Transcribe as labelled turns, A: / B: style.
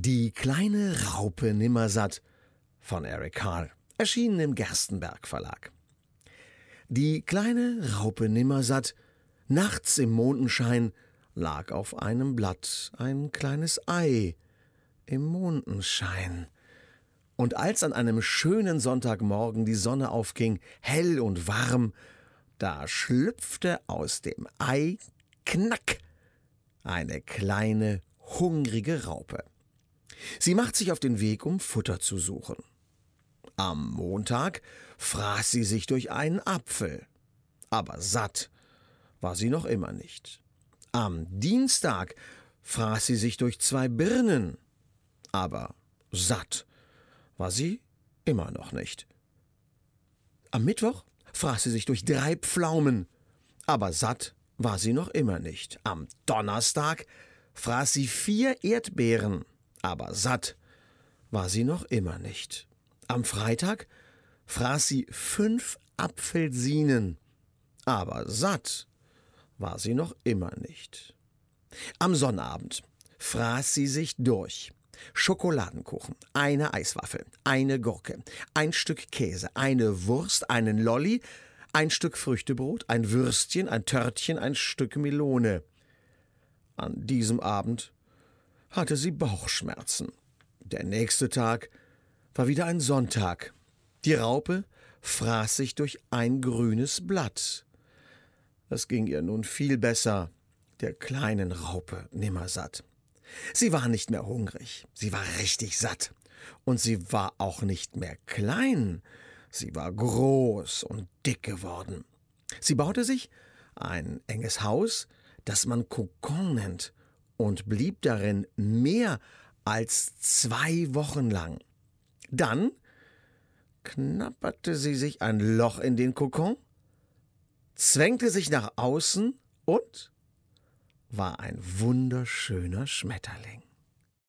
A: Die kleine Raupe Nimmersatt von Eric Carl, erschienen im Gerstenberg Verlag. Die kleine Raupe Nimmersatt, nachts im Mondenschein, lag auf einem Blatt ein kleines Ei im Mondenschein. Und als an einem schönen Sonntagmorgen die Sonne aufging, hell und warm, da schlüpfte aus dem Ei, knack, eine kleine, hungrige Raupe. Sie macht sich auf den Weg, um Futter zu suchen. Am Montag fraß sie sich durch einen Apfel, aber satt war sie noch immer nicht. Am Dienstag fraß sie sich durch zwei Birnen, aber satt war sie immer noch nicht. Am Mittwoch fraß sie sich durch drei Pflaumen, aber satt war sie noch immer nicht. Am Donnerstag fraß sie vier Erdbeeren, aber satt war sie noch immer nicht. Am Freitag fraß sie fünf Apfelsinen, aber satt war sie noch immer nicht. Am Sonnabend fraß sie sich durch. Schokoladenkuchen, eine Eiswaffel, eine Gurke, ein Stück Käse, eine Wurst, einen Lolli, ein Stück Früchtebrot, ein Würstchen, ein Törtchen, ein Stück Melone. An diesem Abend hatte sie Bauchschmerzen. Der nächste Tag war wieder ein Sonntag. Die Raupe fraß sich durch ein grünes Blatt. Es ging ihr nun viel besser, der kleinen Raupe nimmersatt. Sie war nicht mehr hungrig, sie war richtig satt. Und sie war auch nicht mehr klein, sie war groß und dick geworden. Sie baute sich ein enges Haus, das man Kokon nennt, und blieb darin mehr als zwei Wochen lang. Dann knapperte sie sich ein Loch in den Kokon, zwängte sich nach außen und war ein wunderschöner Schmetterling.